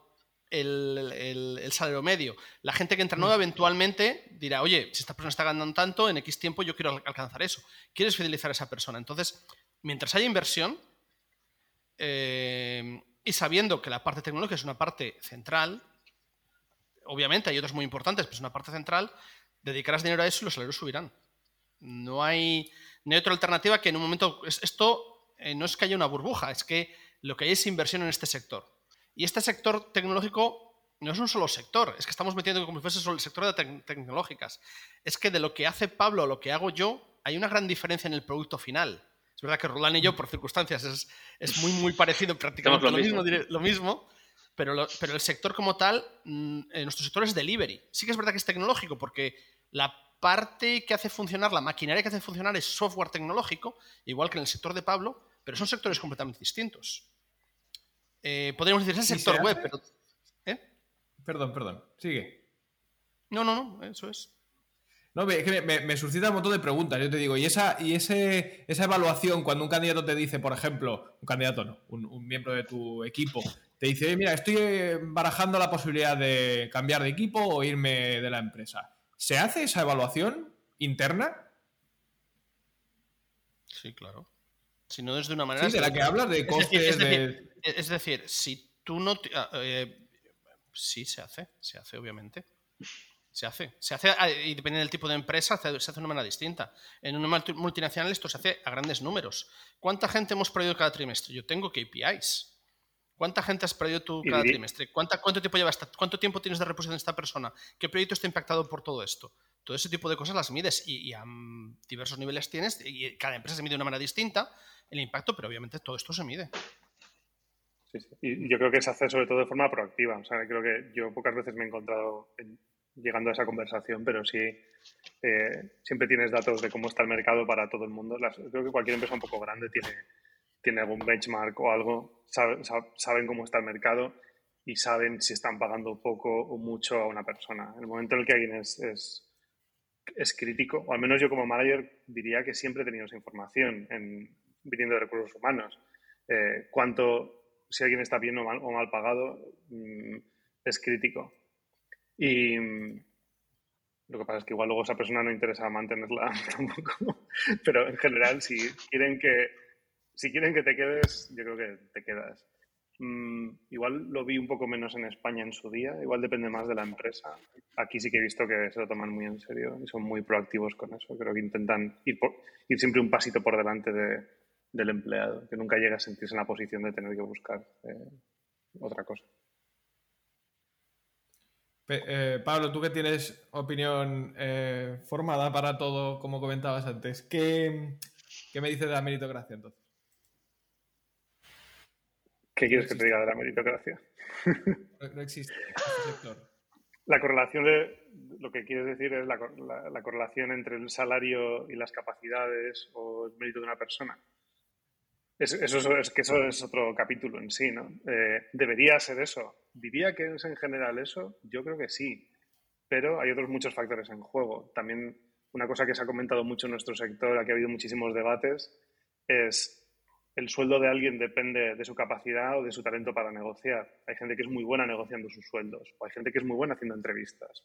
el, salario medio. La gente que entra nueva eventualmente dirá, oye, si esta persona está ganando tanto, en X tiempo yo quiero alcanzar eso. Quieres fidelizar a esa persona. Entonces, mientras haya inversión eh, y sabiendo que la parte tecnológica es una parte central, obviamente hay otros muy importantes, pero es una parte central, dedicarás dinero a eso y los salarios subirán. No hay, no hay otra alternativa que en un momento... Esto eh, no es que haya una burbuja, es que lo que hay es inversión en este sector. Y este sector tecnológico no es un solo sector, es que estamos metiendo como si fuese solo el sector de tecnológicas. Es que de lo que hace Pablo a lo que hago yo, hay una gran diferencia en el producto final. Es verdad que Roland y yo, por circunstancias, es, muy, muy parecido, prácticamente lo, mismo, lo mismo pero, pero, el sector como tal, mm, en nuestro sector es delivery. Sí que es verdad que es tecnológico, porque la parte que hace funcionar, la maquinaria que hace funcionar es software tecnológico, igual que en el sector de Pablo, pero son sectores completamente distintos. Eh, podríamos decir, es el sector web, pero... ¿eh? Perdón, perdón, sigue. No, no, no, eso es. No, es que me, suscita un montón de preguntas. Yo te digo, y esa, y ese, esa evaluación, cuando un candidato te dice, por ejemplo, un candidato no, un, miembro de tu equipo, te dice, Oye, mira, estoy barajando la posibilidad de cambiar de equipo o irme de la empresa. ¿Se hace esa evaluación interna? Sí, claro. Si no es de una manera. Sí, de la que hablas de costes. Es decir, es decir, si tú no. Ah, eh, sí, se hace, se hace, obviamente. Se hace. Se hace, ah, y depende del tipo de empresa, se hace de una manera distinta. En una multinacional esto se hace a grandes números. ¿Cuánta gente hemos perdido cada trimestre? Yo tengo KPIs. ¿Cuánta gente has perdido tú cada trimestre? ¿Cuánta, ¿Cuánto tiempo llevas? ¿Cuánto tiempo tienes de reposición de esta persona? ¿Qué proyecto está impactado por todo esto? Todo ese tipo de cosas las mides y, a diversos niveles tienes y cada empresa se mide de una manera distinta el impacto, pero obviamente todo esto se mide. Sí, sí. Y yo creo que se hace sobre todo de forma proactiva. O sea, creo que yo pocas veces me he encontrado llegando a esa conversación, pero sí eh, siempre tienes datos de cómo está el mercado para todo el mundo. creo que cualquier empresa un poco grande tiene, tiene algún benchmark o algo, saben cómo está el mercado y saben si están pagando poco o mucho a una persona. En el momento en el que alguien es, es, es crítico, o al menos yo como manager diría que siempre he tenido esa información en, viniendo de recursos humanos. Eh, cuánto, si alguien está bien o mal, o mal pagado, mm, es crítico. Y mm, lo que pasa es que igual luego esa persona no interesa mantenerla tampoco. Pero en general, si quieren que, si quieren que te quedes, yo creo que te quedas. Mm, igual lo vi un poco menos en España en su día, igual depende más de la empresa. Aquí sí que he visto que se lo toman muy en serio y son muy proactivos con eso. Creo que intentan ir, ir siempre un pasito por delante del empleado, que nunca llega a sentirse en la posición de tener que buscar eh, otra cosa. Eh, Pablo, tú que tienes opinión eh, formada para todo, como comentabas antes, ¿qué, me dices de la meritocracia entonces? ¿Qué quieres que te diga de la meritocracia? No, existe este sector. La correlación de lo que quieres decir es la, la, correlación entre el salario y las capacidades o el mérito de una persona. eso, es que eso es otro capítulo en sí, ¿no? Eh, debería ser eso. Diría que es en general eso. Yo creo que sí, pero hay otros muchos factores en juego. También una cosa que se ha comentado mucho en nuestro sector, aquí ha habido muchísimos debates, es el sueldo de alguien depende de su capacidad o de su talento para negociar. Hay gente que es muy buena negociando sus sueldos, o hay gente que es muy buena haciendo entrevistas,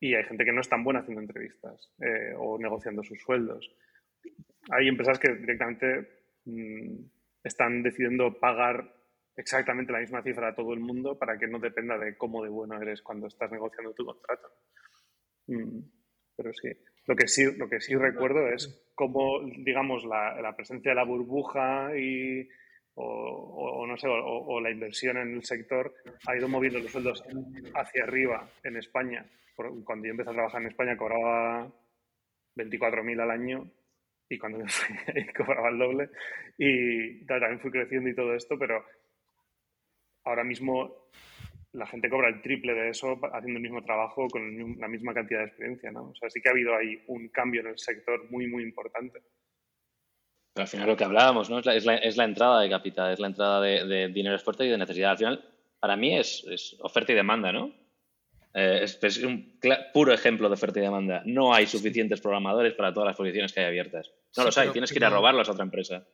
y hay gente que no es tan buena haciendo entrevistas eh, o negociando sus sueldos. Hay empresas que directamente mm, están decidiendo pagar exactamente la misma cifra a todo el mundo para que no dependa de cómo de bueno eres cuando estás negociando tu contrato. Mm, pero sí, lo que sí, lo que sí recuerdo es cómo, digamos, la, presencia de la burbuja y, o, no sé, o, la inversión en el sector ha ido moviendo los sueldos hacia arriba en España. Cuando yo empecé a trabajar en España cobraba 24.000 al año y cuando me fui cobraba el doble. Y también fui creciendo y todo esto, pero ahora mismo la gente cobra el triple de eso haciendo el mismo trabajo con la misma cantidad de experiencia, ¿no? O sea, sí que ha habido ahí un cambio en el sector muy, muy importante. Pero al final lo que hablábamos, ¿no? Es la, es la, entrada de capital, es la entrada de, dinero fuerte y de necesidad. Al final, para mí es, oferta y demanda, ¿no? Eh, es, un puro ejemplo de oferta y demanda. No hay suficientes programadores para todas las posiciones que hay abiertas. No los hay, tienes que ir a robarlos a otra empresa.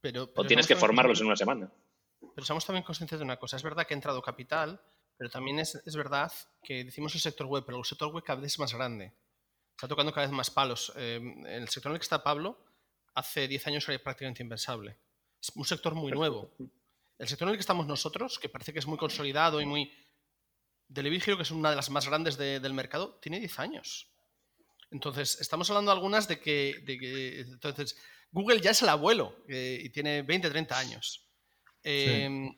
Pero, o tienes que formarlos en una semana. Pero somos también conscientes de una cosa. Es verdad que ha entrado capital, pero también es, es, verdad que decimos el sector web, pero el sector web cada vez es más grande. Está tocando cada vez más palos. Eh, el sector en el que está Pablo, hace 10 años era prácticamente impensable. Es un sector muy nuevo. El sector en el que estamos nosotros, que parece que es muy consolidado y muy... Delivery que es una de las más grandes del mercado, tiene 10 años. Entonces, estamos hablando algunas de que, de que entonces, Google ya es el abuelo eh, y tiene 20, 30 años. Eh,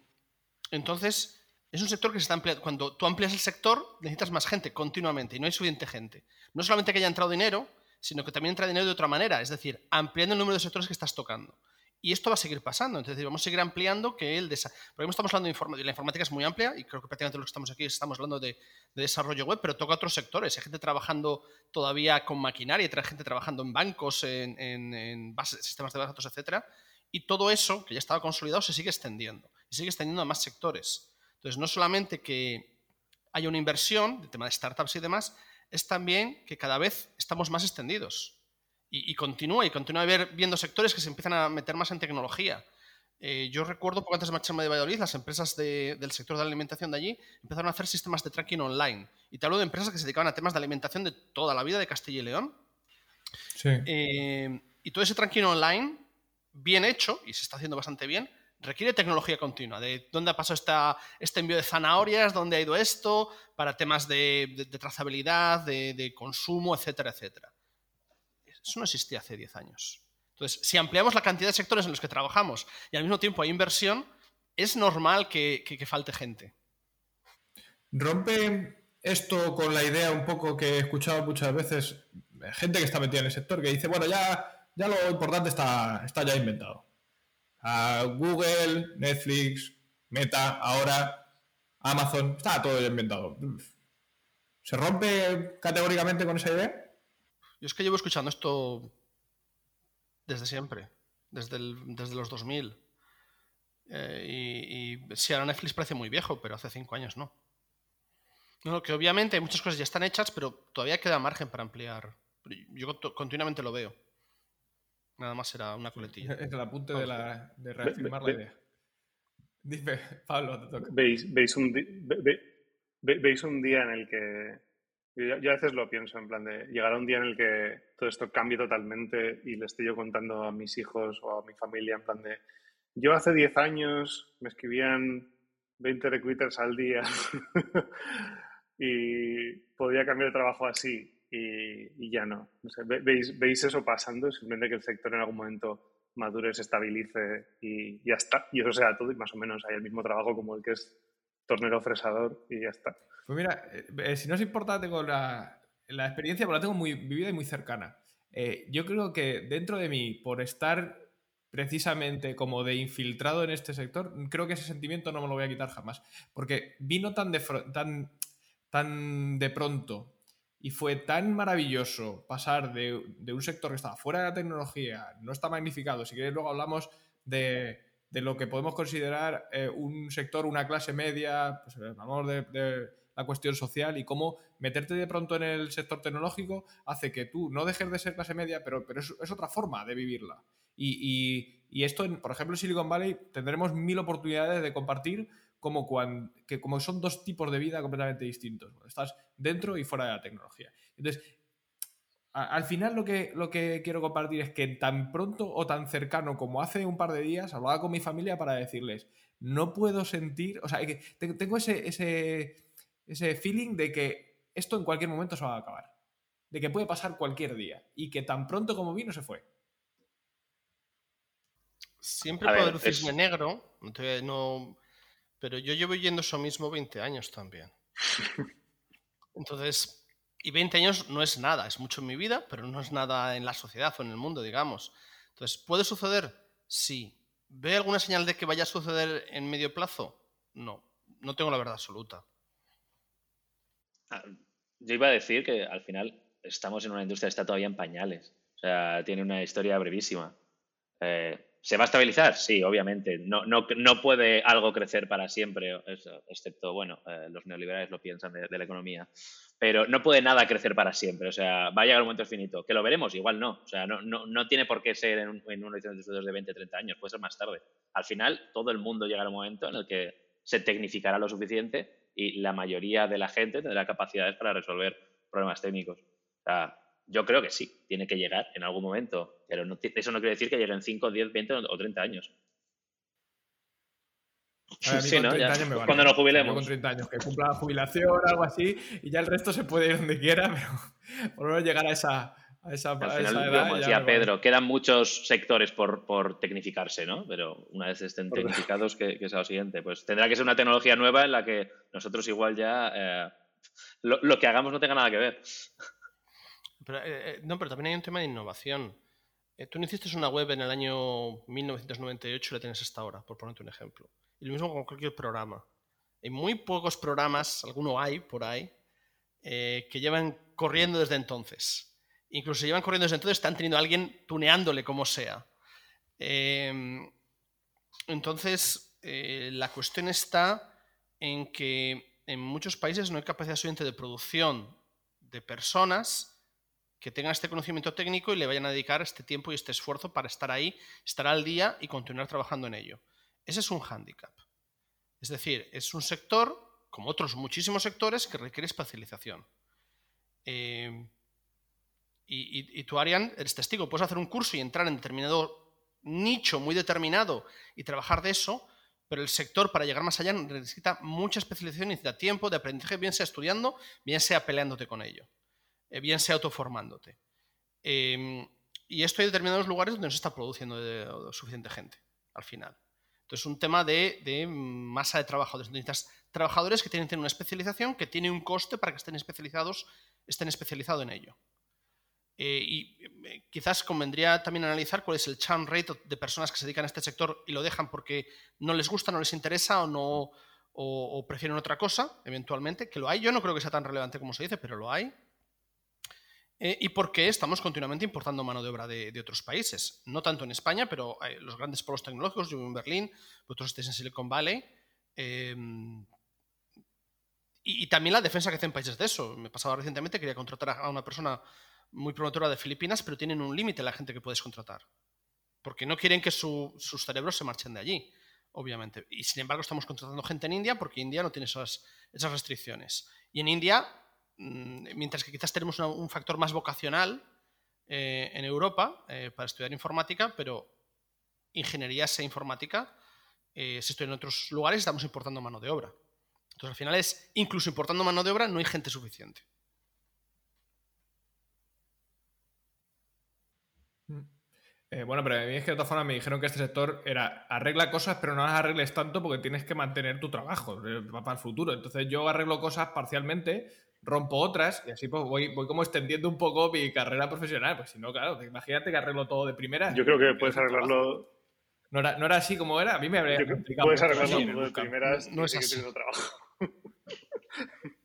entonces, es un sector que se está ampliando. Cuando tú amplias el sector, necesitas más gente continuamente y no hay suficiente gente. No solamente que haya entrado dinero, sino que también entra dinero de otra manera, es decir, ampliando el número de sectores que estás tocando. Y esto va a seguir pasando. Entonces, vamos a seguir ampliando que el desarrollo. Porque estamos hablando de informática. La informática es muy amplia y creo que prácticamente lo que estamos aquí estamos hablando de, desarrollo web, pero toca otros sectores. Hay gente trabajando todavía con maquinaria, hay gente trabajando en bancos, en, en bases, sistemas de datos, etc. Y todo eso, que ya estaba consolidado, se sigue extendiendo. Y sigue extendiendo a más sectores. Entonces, no solamente que haya una inversión, de tema de startups y demás, es también que cada vez estamos más extendidos. Y, continúa, y continúa haber, viendo sectores que se empiezan a meter más en tecnología. Eh, yo recuerdo, poco antes de marcharme de Valladolid, las empresas del sector de la alimentación de allí empezaron a hacer sistemas de tracking online. Y te hablo de empresas que se dedicaban a temas de alimentación de toda la vida de Castilla y León. Sí. Eh, y todo ese tracking online, bien hecho, y se está haciendo bastante bien, requiere tecnología continua, de dónde ha pasado este envío de zanahorias, dónde ha ido esto, para temas de, trazabilidad, de, consumo, etcétera, etcétera. Eso no existía hace 10 años. Entonces, si ampliamos la cantidad de sectores en los que trabajamos y al mismo tiempo hay inversión, es normal que, falte gente. Rompe esto con la idea un poco que he escuchado muchas veces, gente que está metida en el sector, que dice, bueno, ya, ya lo importante está, está ya inventado a Google, Netflix, Meta, ahora Amazon, está todo inventado. ¿Se rompe categóricamente con esa idea? Yo es que llevo escuchando esto desde siempre, desde, desde los 2000. Eh, y, y sí, ahora Netflix parece muy viejo, pero hace cinco años no. No, que obviamente muchas cosas ya están hechas, pero todavía queda margen para ampliar. Yo continuamente lo veo. Nada más era una coletilla. Es el apunte de, la, de reafirmar la idea. Dime, Pablo, te toca. ¿Veis, veis, un veis un día en el que. Yo, a veces lo pienso, en plan de. Llegará un día en el que todo esto cambie totalmente y le estoy yo contando a mis hijos o a mi familia, en plan de. Yo hace 10 años me escribían 20 recruiters al día y podía cambiar de trabajo así y, ya no. ¿veis, ¿Veis eso pasando? Simplemente que el sector en algún momento madure, se estabilice y ya está. Y eso sea todo y más o menos hay el mismo trabajo como el que es tornero fresador y ya está. Pues mira, eh, eh, si no os importa, tengo la, la experiencia, porque la tengo muy vivida y muy cercana. Eh, yo creo que dentro de mí, por estar precisamente como de infiltrado en este sector, creo que ese sentimiento no me lo voy a quitar jamás. Porque vino tan de, tan, tan de pronto y fue tan maravilloso pasar de, un sector que estaba fuera de la tecnología, no está magnificado, si queréis luego hablamos de, lo que podemos considerar eh, un sector, una clase media, pues hablamos de, la cuestión social y cómo meterte de pronto en el sector tecnológico hace que tú no dejes de ser clase media, pero, pero es, otra forma de vivirla. Y, y esto, por ejemplo, en Silicon Valley tendremos mil oportunidades de compartir como, cuando, que como son dos tipos de vida completamente distintos. Estás dentro y fuera de la tecnología. Entonces, al final lo que, lo que quiero compartir es que tan pronto o tan cercano como hace un par de días hablaba con mi familia para decirles, no puedo sentir, o sea, que tengo ese, ese, ese feeling de que esto en cualquier momento se va a acabar, de que puede pasar cualquier día y que tan pronto como vino se fue. Siempre puede haber un cisne negro, no, pero yo llevo yendo eso mismo 20 años también. Entonces, y 20 años no es nada, es mucho en mi vida, pero no es nada en la sociedad o en el mundo, digamos. Entonces, ¿puede suceder? Sí. ¿Ve alguna señal de que vaya a suceder en medio plazo? No, no tengo la verdad absoluta. Ah, yo iba a decir que al final estamos en una industria que está todavía en pañales. O sea, tiene una historia brevísima. Eh, ¿Se va a estabilizar? Sí, obviamente. No, no, no puede algo crecer para siempre, excepto, bueno, eh, los neoliberales lo piensan de, la economía. Pero no puede nada crecer para siempre. O sea, va a llegar un momento finito. ¿Que lo veremos? Igual no. O sea, no, no, no tiene por qué ser en, un, en horizonte de estudios de 20, 30 años. Puede ser más tarde. Al final, todo el mundo llegará a un momento en el que se tecnificará lo suficiente y la mayoría de la gente tendrá capacidades para resolver problemas técnicos. O sea, yo creo que sí, tiene que llegar en algún momento, pero eso no quiere decir que lleguen 5, 10, 20 o 30 años. sí, ¿no? cuando nos jubilemos. Con 30 años, que cumpla la jubilación, algo así, y ya el resto se puede ir donde quiera, pero por lo menos llegar a esa, a esa, edad. Como decía Pedro, quedan muchos sectores por, por, tecnificarse, ¿no? Pero una vez estén tecnificados, ¿qué, es lo siguiente? Pues tendrá que ser una tecnología nueva en la que nosotros igual ya eh, lo, lo, que hagamos no tenga nada que ver. Eh, eh, no, pero también hay un tema de innovación. Eh, tú no hiciste una web en el año 1998 y la tienes hasta ahora, por ponerte un ejemplo. Y lo mismo con cualquier programa. Hay muy pocos programas, alguno hay por ahí, que llevan corriendo desde entonces. Incluso llevan corriendo desde entonces, están teniendo a alguien tuneándole como sea. Em, entonces, la cuestión está en que en muchos países no hay capacidad suficiente de producción de personas que tengan este conocimiento técnico y le vayan a dedicar este tiempo y este esfuerzo para estar ahí, estar al día y continuar trabajando en ello. Ese es un hándicap. Es decir, es un sector, como otros muchísimos sectores, que requiere especialización. Y, y, tú, Arian, eres testigo. Puedes hacer un curso y entrar en determinado nicho muy determinado y trabajar de eso, pero el sector para llegar más allá necesita mucha especialización, necesita tiempo de aprendizaje, bien sea estudiando, bien sea peleándote con ello. Eh, bien sea autoformándote. Em, y esto hay determinados lugares donde no se está produciendo suficiente gente, al final. Entonces, es un tema de, masa de trabajadores. Necesitas trabajadores que tienen, una especialización que tiene un coste para que estén especializados, estén especializados en ello. Eh, y eh, quizás convendría también analizar cuál es el churn rate de personas que se dedican a este sector y lo dejan porque no les gusta, no les interesa o no o prefieren otra cosa, eventualmente, que lo hay. Yo no creo que sea tan relevante como se dice, pero lo hay. Eh, y porque estamos continuamente importando mano de obra de, otros países. No tanto en España, pero los grandes polos tecnológicos, yo vivo en Berlín, vosotros estáis en Silicon Valley. Em, y, también la defensa que hacen países de eso. Me pasaba recientemente, quería contratar a una persona muy promotora de Filipinas, pero tienen un límite la gente que puedes contratar. Porque no quieren que sus cerebros se marchen de allí, obviamente. Y sin embargo estamos contratando gente en India porque India no tiene esas, restricciones. Y en India mientras que quizás tenemos un factor más vocacional eh, en Europa eh, para estudiar informática, pero ingeniería e informática eh, se estudia en otros lugares estamos importando mano de obra. Entonces al final es, incluso importando mano de obra, no hay gente suficiente. Mm. bueno, pero a mí es que de todas formas me dijeron que este sector era arregla cosas, pero no las arregles tanto porque tienes que mantener tu trabajo para el futuro. Entonces yo arreglo cosas parcialmente, rompo otras y así pues voy, voy como extendiendo un poco mi carrera profesional. Pues si no, claro, imagínate que arreglo todo de primera. Yo creo que puedes arreglarlo. No era, no era así como era, a mí me habría Puedes arreglarlo todo de primeras no, es así. trabajo.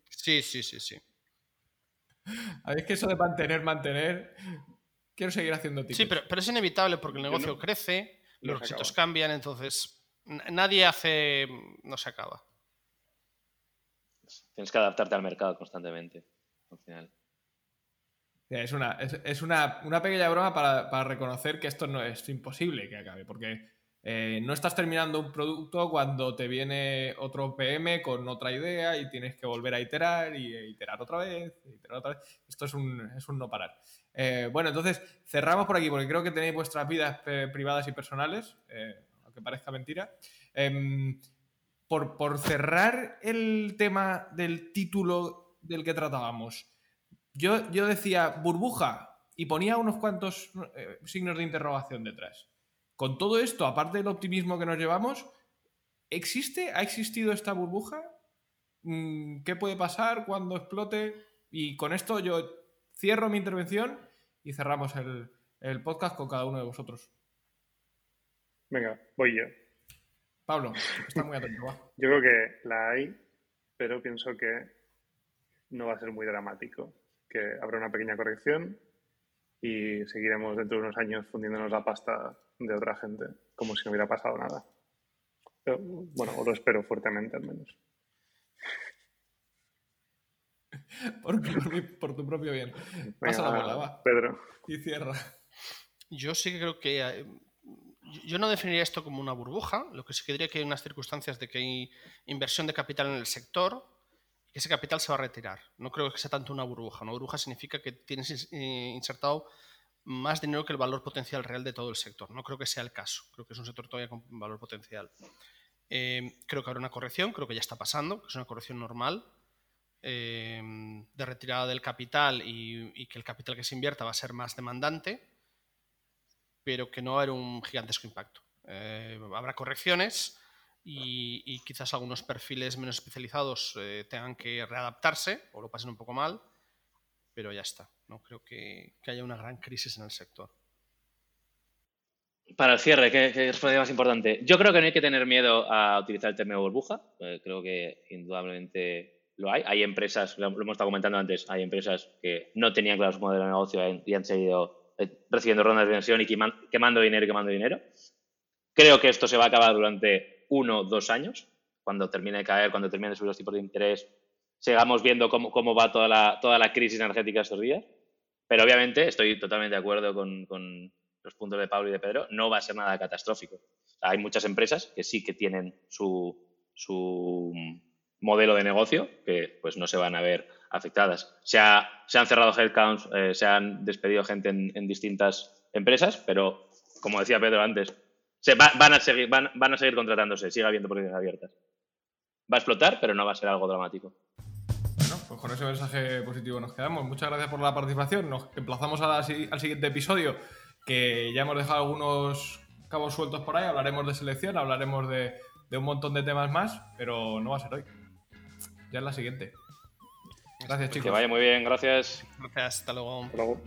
sí, sí, sí, sí. A ver, es que eso de mantener, mantener. Quiero seguir haciendo tickets. Sí, pero, pero es inevitable porque el negocio crece, los requisitos cambian, entonces nadie hace. no se acaba. Tienes que adaptarte al mercado constantemente, al final. Es una, es, una, pequeña broma para, reconocer que esto no es imposible que acabe, porque eh, no estás terminando un producto cuando te viene otro PM con otra idea y tienes que volver a iterar y iterar otra vez. Esto es un, es un no parar. Eh, bueno, entonces cerramos por aquí porque creo que tenéis vuestras vidas eh, privadas y personales, aunque parezca mentira. Em, por, cerrar el tema del título del que tratábamos, yo, yo decía burbuja y ponía unos cuantos eh, signos de interrogación detrás. Con todo esto, aparte del optimismo que nos llevamos, ¿existe? ¿Ha existido esta burbuja? Mm, ¿Qué puede pasar cuando explote? Y con esto yo cierro mi intervención y cerramos el, el podcast con cada uno de vosotros. Venga, voy yo. Pablo, está muy atento. Yo creo que la hay, pero pienso que no va a ser muy dramático. Que habrá una pequeña corrección y seguiremos dentro de unos años fundiéndonos la pasta de otra gente, como si no hubiera pasado nada. bueno, lo espero fuertemente al menos. Por, tu propio bien. Pasa la bola, va. Pedro. Y cierra. Yo sí que creo que yo no definiría esto como una burbuja, lo que sí que diría que hay unas circunstancias de que hay inversión de capital en el sector y que ese capital se va a retirar. No creo que sea tanto una burbuja. Una burbuja significa que tienes eh, insertado más dinero que el valor potencial real de todo el sector. No creo que sea el caso. Creo que es un sector todavía con valor potencial. Eh, creo que habrá una corrección, creo que ya está pasando, que es una corrección normal eh, de retirada del capital y que el capital que se invierta va a ser más demandante pero que no va a haber un gigantesco impacto. Eh, habrá correcciones y, quizás algunos perfiles menos especializados eh, tengan que readaptarse o lo pasen un poco mal, pero ya está. No creo que, haya una gran crisis en el sector. Para el cierre, ¿qué, es lo más importante? Yo creo que no hay que tener miedo a utilizar el término burbuja. Eh, creo que indudablemente lo hay. Hay empresas, lo hemos estado comentando antes, hay empresas que no tenían claro su modelo de negocio y han seguido eh, recibiendo rondas de inversión y quemando dinero y quemando dinero. Creo que esto se va a acabar durante uno o dos años, cuando termine de caer, cuando termine de subir los tipos de interés sigamos viendo cómo, cómo va toda la, toda la crisis energética estos días. Pero obviamente estoy totalmente de acuerdo con, con los puntos de Pablo y de Pedro, no va a ser nada catastrófico. hay muchas empresas que sí que tienen su, su modelo de negocio que pues no se van a ver afectadas. Se, han cerrado headcounts, eh, se han despedido gente en, distintas empresas, pero como decía Pedro antes, se van, a seguir, contratándose, sigue habiendo posiciones abiertas. Va a explotar, pero no va a ser algo dramático. Bueno, pues con ese mensaje positivo nos quedamos. Muchas gracias por la participación. Nos emplazamos al siguiente episodio, que ya hemos dejado algunos cabos sueltos por ahí. Hablaremos de selección, hablaremos de un montón de temas más, pero no va a ser hoy. Ya es la siguiente. Gracias, chicos. Que vaya muy bien, gracias. Gracias, hasta luego. Hasta luego.